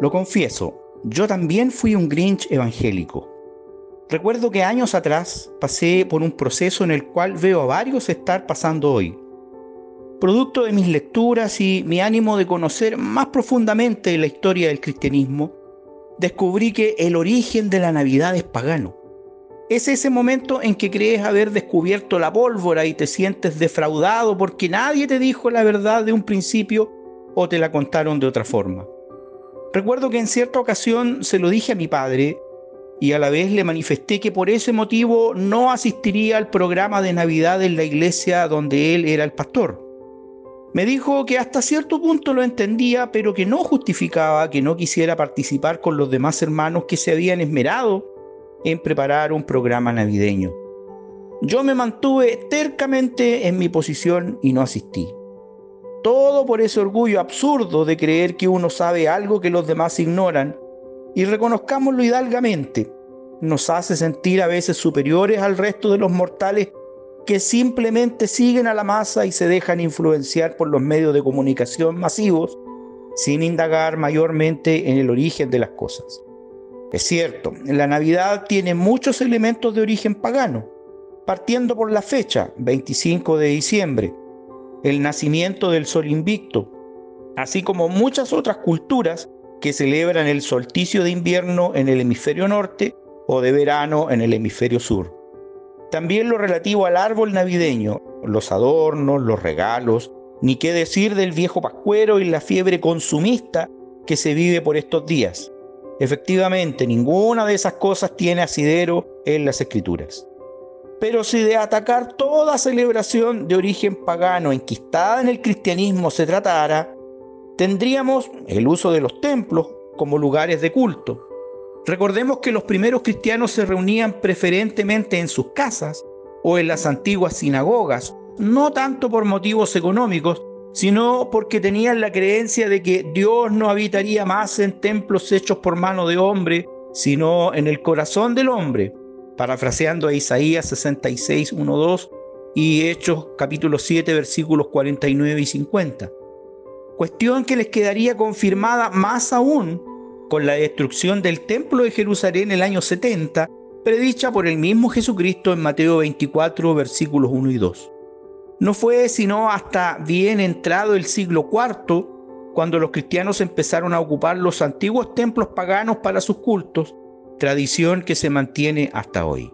Lo confieso, yo también fui un Grinch evangélico. Recuerdo que años atrás pasé por un proceso en el cual veo a varios estar pasando hoy. Producto de mis lecturas y mi ánimo de conocer más profundamente la historia del cristianismo, descubrí que el origen de la Navidad es pagano. Es ese momento en que crees haber descubierto la pólvora y te sientes defraudado porque nadie te dijo la verdad de un principio o te la contaron de otra forma. Recuerdo que en cierta ocasión se lo dije a mi padre y a la vez le manifesté que por ese motivo no asistiría al programa de Navidad en la iglesia donde él era el pastor. Me dijo que hasta cierto punto lo entendía, pero que no justificaba que no quisiera participar con los demás hermanos que se habían esmerado en preparar un programa navideño. Yo me mantuve tercamente en mi posición y no asistí. Todo por ese orgullo absurdo de creer que uno sabe algo que los demás ignoran y reconozcámoslo hidalgamente. Nos hace sentir a veces superiores al resto de los mortales que simplemente siguen a la masa y se dejan influenciar por los medios de comunicación masivos sin indagar mayormente en el origen de las cosas. Es cierto, la Navidad tiene muchos elementos de origen pagano, partiendo por la fecha, 25 de diciembre, el nacimiento del sol invicto, así como muchas otras culturas que celebran el solsticio de invierno en el hemisferio norte o de verano en el hemisferio sur. También lo relativo al árbol navideño, los adornos, los regalos, ni qué decir del viejo pascuero y la fiebre consumista que se vive por estos días. Efectivamente, ninguna de esas cosas tiene asidero en las escrituras. Pero si de atacar toda celebración de origen pagano enquistada en el cristianismo se tratara, tendríamos el uso de los templos como lugares de culto, Recordemos que los primeros cristianos se reunían preferentemente en sus casas o en las antiguas sinagogas, no tanto por motivos económicos, sino porque tenían la creencia de que Dios no habitaría más en templos hechos por mano de hombre, sino en el corazón del hombre, parafraseando a Isaías 66, 1, 2 y Hechos capítulo 7 versículos 49 y 50. Cuestión que les quedaría confirmada más aún con la destrucción del templo de Jerusalén en el año 70, predicha por el mismo Jesucristo en Mateo 24, versículos 1 y 2. No fue sino hasta bien entrado el siglo IV, cuando los cristianos empezaron a ocupar los antiguos templos paganos para sus cultos, tradición que se mantiene hasta hoy.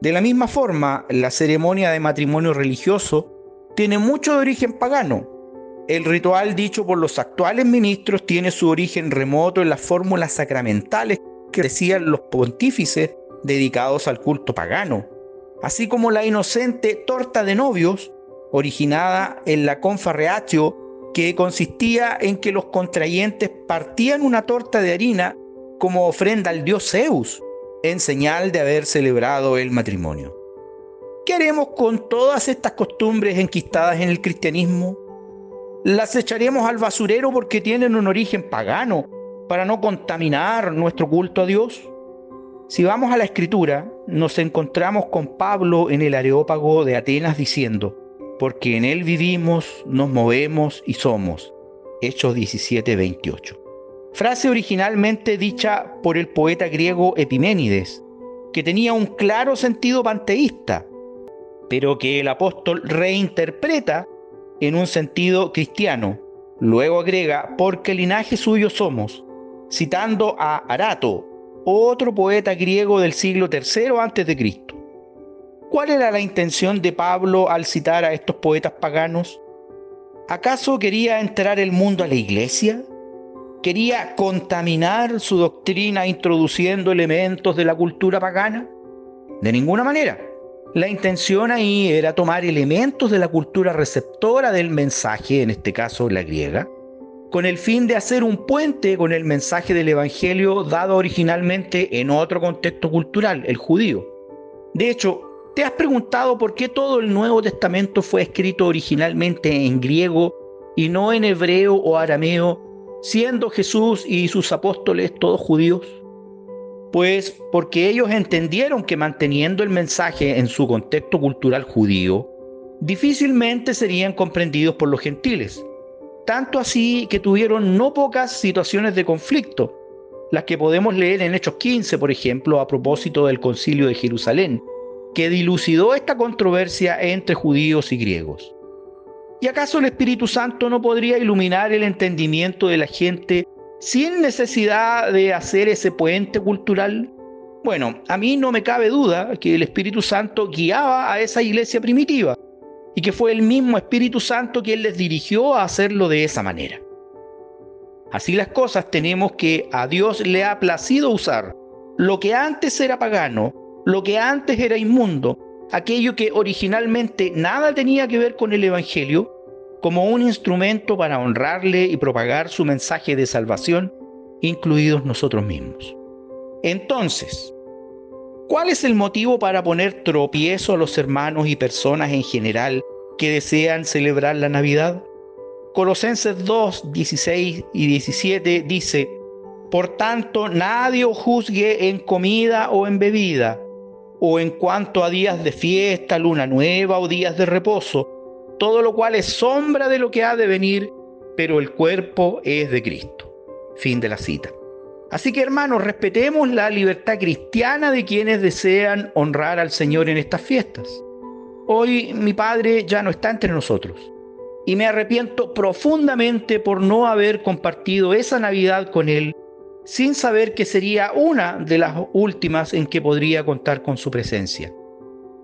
De la misma forma, la ceremonia de matrimonio religioso tiene mucho de origen pagano, el ritual dicho por los actuales ministros tiene su origen remoto en las fórmulas sacramentales que decían los pontífices dedicados al culto pagano, así como la inocente torta de novios, originada en la confarreatio, que consistía en que los contrayentes partían una torta de harina como ofrenda al dios Zeus, en señal de haber celebrado el matrimonio. ¿Qué haremos con todas estas costumbres enquistadas en el cristianismo? las echaremos al basurero porque tienen un origen pagano, para no contaminar nuestro culto a Dios? Si vamos a la escritura, nos encontramos con Pablo en el Areópago de Atenas diciendo, porque en él vivimos, nos movemos y somos. Hechos 17, 28. Frase originalmente dicha por el poeta griego Epiménides, que tenía un claro sentido panteísta, pero que el apóstol reinterpreta en un sentido cristiano. Luego agrega, porque linaje suyo somos, citando a Arato, otro poeta griego del siglo III a.C. ¿Cuál era la intención de Pablo al citar a estos poetas paganos? ¿Acaso quería entrar el mundo a la iglesia? ¿Quería contaminar su doctrina introduciendo elementos de la cultura pagana? De ninguna manera. La intención ahí era tomar elementos de la cultura receptora del mensaje, en este caso la griega, con el fin de hacer un puente con el mensaje del Evangelio dado originalmente en otro contexto cultural, el judío. De hecho, ¿te has preguntado por qué todo el Nuevo Testamento fue escrito originalmente en griego y no en hebreo o arameo, siendo Jesús y sus apóstoles todos judíos? Pues porque ellos entendieron que manteniendo el mensaje en su contexto cultural judío, difícilmente serían comprendidos por los gentiles. tanto así que tuvieron no pocas situaciones de conflicto, las que podemos leer en Hechos 15, por ejemplo, a propósito del concilio de Jerusalén, que dilucidó esta controversia entre judíos y griegos. ¿Y acaso el Espíritu Santo no podría iluminar el entendimiento de la gente sin necesidad de hacer ese puente cultural? Bueno, a mí no me cabe duda que el Espíritu Santo guiaba a esa iglesia primitiva y que fue el mismo Espíritu Santo quien les dirigió a hacerlo de esa manera. Así las cosas tenemos que a Dios le ha placido usar lo que antes era pagano, lo que antes era inmundo, aquello que originalmente nada tenía que ver con el Evangelio, como un instrumento para honrarle y propagar su mensaje de salvación, incluidos nosotros mismos. Entonces, ¿cuál es el motivo para poner tropiezo a los hermanos y personas en general que desean celebrar la Navidad? Colosenses 2, 16 y 17 dice, Por tanto, nadie os juzgue en comida o en bebida, o en cuanto a días de fiesta, luna nueva o días de reposo, todo lo cual es sombra de lo que ha de venir, pero el cuerpo es de Cristo. Fin de la cita. Así que hermanos, respetemos la libertad cristiana de quienes desean honrar al Señor en estas fiestas. Hoy mi Padre ya no está entre nosotros y me arrepiento profundamente por no haber compartido esa Navidad con Él sin saber que sería una de las últimas en que podría contar con su presencia.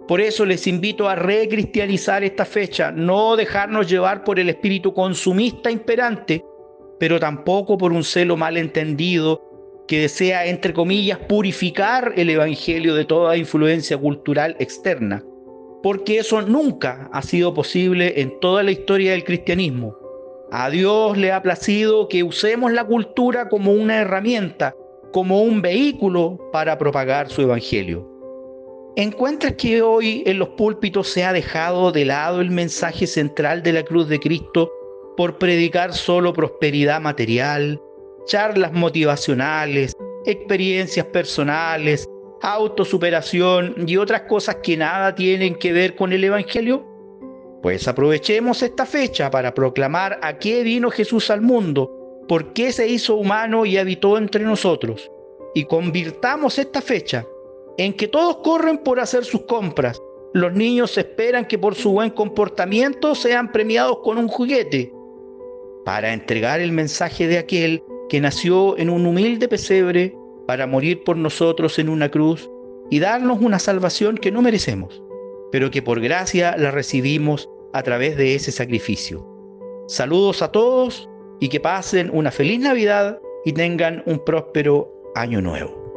Por eso les invito a recristianizar esta fecha, no dejarnos llevar por el espíritu consumista imperante, pero tampoco por un celo malentendido que desea, entre comillas, purificar el Evangelio de toda influencia cultural externa, porque eso nunca ha sido posible en toda la historia del cristianismo. A Dios le ha placido que usemos la cultura como una herramienta, como un vehículo para propagar su evangelio. ¿Encuentras que hoy en los púlpitos se ha dejado de lado el mensaje central de la cruz de Cristo por predicar solo prosperidad material, charlas motivacionales, experiencias personales, autosuperación y otras cosas que nada tienen que ver con el Evangelio? Pues aprovechemos esta fecha para proclamar a qué vino Jesús al mundo, por qué se hizo humano y habitó entre nosotros. Y convirtamos esta fecha en que todos corren por hacer sus compras. Los niños esperan que por su buen comportamiento sean premiados con un juguete, para entregar el mensaje de aquel que nació en un humilde pesebre para morir por nosotros en una cruz y darnos una salvación que no merecemos pero que por gracia la recibimos a través de ese sacrificio. Saludos a todos y que pasen una feliz Navidad y tengan un próspero año nuevo.